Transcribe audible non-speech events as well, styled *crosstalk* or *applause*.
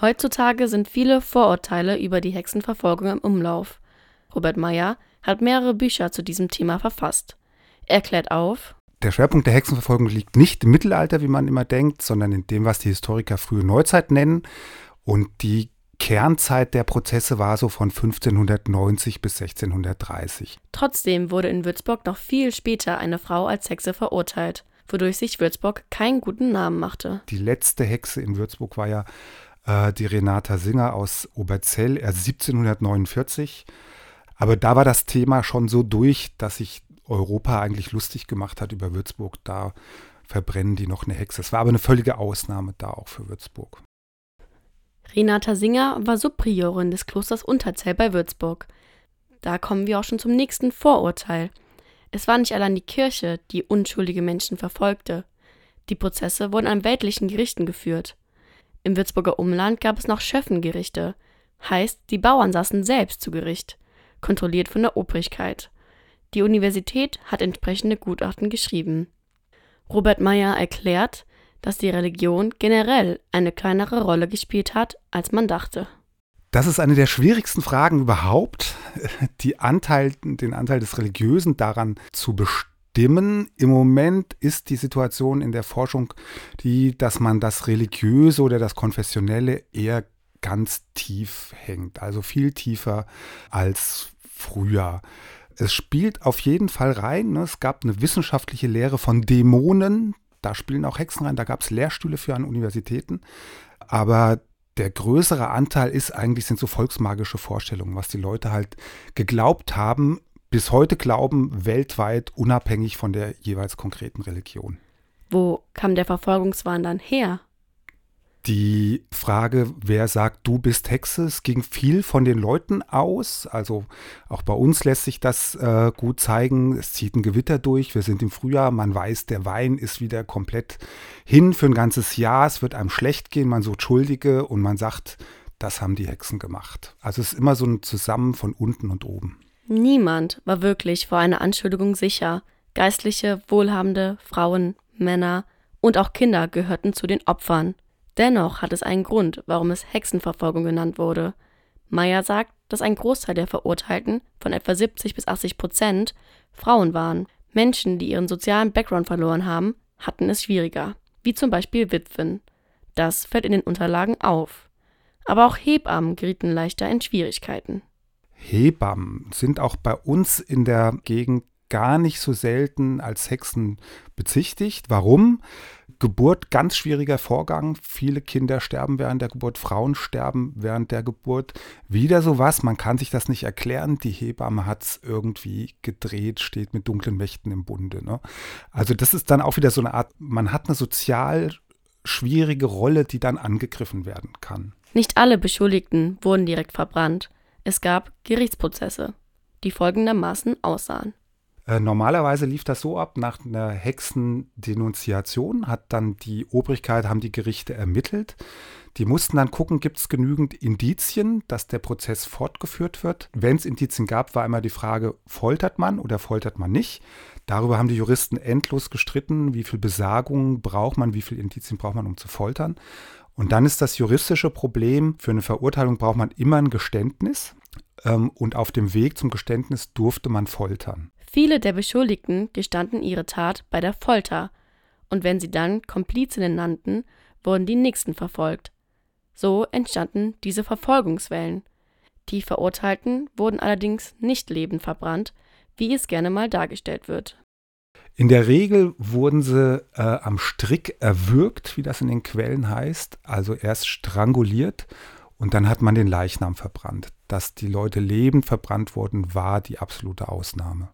Heutzutage sind viele Vorurteile über die Hexenverfolgung im Umlauf. Robert Meyer hat mehrere Bücher zu diesem Thema verfasst. Er klärt auf, der Schwerpunkt der Hexenverfolgung liegt nicht im Mittelalter, wie man immer denkt, sondern in dem, was die Historiker frühe Neuzeit nennen. Und die Kernzeit der Prozesse war so von 1590 bis 1630. Trotzdem wurde in Würzburg noch viel später eine Frau als Hexe verurteilt, wodurch sich Würzburg keinen guten Namen machte. Die letzte Hexe in Würzburg war ja äh, die Renata Singer aus Oberzell, erst 1749. Aber da war das Thema schon so durch, dass sich Europa eigentlich lustig gemacht hat über Würzburg. Da verbrennen die noch eine Hexe. Es war aber eine völlige Ausnahme da auch für Würzburg. Renata Singer war Subpriorin des Klosters Unterzell bei Würzburg. Da kommen wir auch schon zum nächsten Vorurteil. Es war nicht allein die Kirche, die unschuldige Menschen verfolgte. Die Prozesse wurden an weltlichen Gerichten geführt. Im Würzburger Umland gab es noch Schöffengerichte, heißt, die Bauern saßen selbst zu Gericht, kontrolliert von der Obrigkeit. Die Universität hat entsprechende Gutachten geschrieben. Robert Meyer erklärt, dass die Religion generell eine kleinere Rolle gespielt hat, als man dachte. Das ist eine der schwierigsten Fragen überhaupt, *laughs* die Anteil, den Anteil des Religiösen daran zu bestimmen. Im Moment ist die Situation in der Forschung die, dass man das Religiöse oder das Konfessionelle eher ganz tief hängt, also viel tiefer als früher. Es spielt auf jeden Fall rein. Ne? Es gab eine wissenschaftliche Lehre von Dämonen, da spielen auch Hexen rein, da gab es Lehrstühle für an Universitäten. Aber der größere Anteil ist eigentlich, sind so volksmagische Vorstellungen, was die Leute halt geglaubt haben, bis heute glauben, weltweit unabhängig von der jeweils konkreten Religion. Wo kam der Verfolgungswahn dann her? Die Frage, wer sagt, du bist Hexe, es ging viel von den Leuten aus. Also auch bei uns lässt sich das äh, gut zeigen. Es zieht ein Gewitter durch. Wir sind im Frühjahr. Man weiß, der Wein ist wieder komplett hin für ein ganzes Jahr. Es wird einem schlecht gehen. Man sucht Schuldige und man sagt, das haben die Hexen gemacht. Also es ist immer so ein Zusammen von unten und oben. Niemand war wirklich vor einer Anschuldigung sicher. Geistliche, Wohlhabende, Frauen, Männer und auch Kinder gehörten zu den Opfern. Dennoch hat es einen Grund, warum es Hexenverfolgung genannt wurde. Meyer sagt, dass ein Großteil der Verurteilten, von etwa 70 bis 80 Prozent, Frauen waren. Menschen, die ihren sozialen Background verloren haben, hatten es schwieriger, wie zum Beispiel Witwen. Das fällt in den Unterlagen auf. Aber auch Hebammen gerieten leichter in Schwierigkeiten. Hebammen sind auch bei uns in der Gegend gar nicht so selten als Hexen bezichtigt. Warum? Geburt ganz schwieriger Vorgang. Viele Kinder sterben während der Geburt, Frauen sterben während der Geburt. Wieder sowas, man kann sich das nicht erklären. Die Hebamme hat es irgendwie gedreht, steht mit dunklen Mächten im Bunde. Ne? Also das ist dann auch wieder so eine Art, man hat eine sozial schwierige Rolle, die dann angegriffen werden kann. Nicht alle Beschuldigten wurden direkt verbrannt. Es gab Gerichtsprozesse, die folgendermaßen aussahen. Äh, normalerweise lief das so ab, nach einer Hexendenunziation hat dann die Obrigkeit, haben die Gerichte ermittelt. Die mussten dann gucken, gibt es genügend Indizien, dass der Prozess fortgeführt wird. Wenn es Indizien gab, war immer die Frage, foltert man oder foltert man nicht. Darüber haben die Juristen endlos gestritten, wie viel Besagung braucht man, wie viel Indizien braucht man, um zu foltern. Und dann ist das juristische Problem, für eine Verurteilung braucht man immer ein Geständnis. Ähm, und auf dem Weg zum Geständnis durfte man foltern. Viele der Beschuldigten gestanden ihre Tat bei der Folter, und wenn sie dann Komplizinnen nannten, wurden die nächsten verfolgt. So entstanden diese Verfolgungswellen. Die Verurteilten wurden allerdings nicht lebend verbrannt, wie es gerne mal dargestellt wird. In der Regel wurden sie äh, am Strick erwürgt, wie das in den Quellen heißt, also erst stranguliert und dann hat man den Leichnam verbrannt. Dass die Leute lebend verbrannt wurden, war die absolute Ausnahme.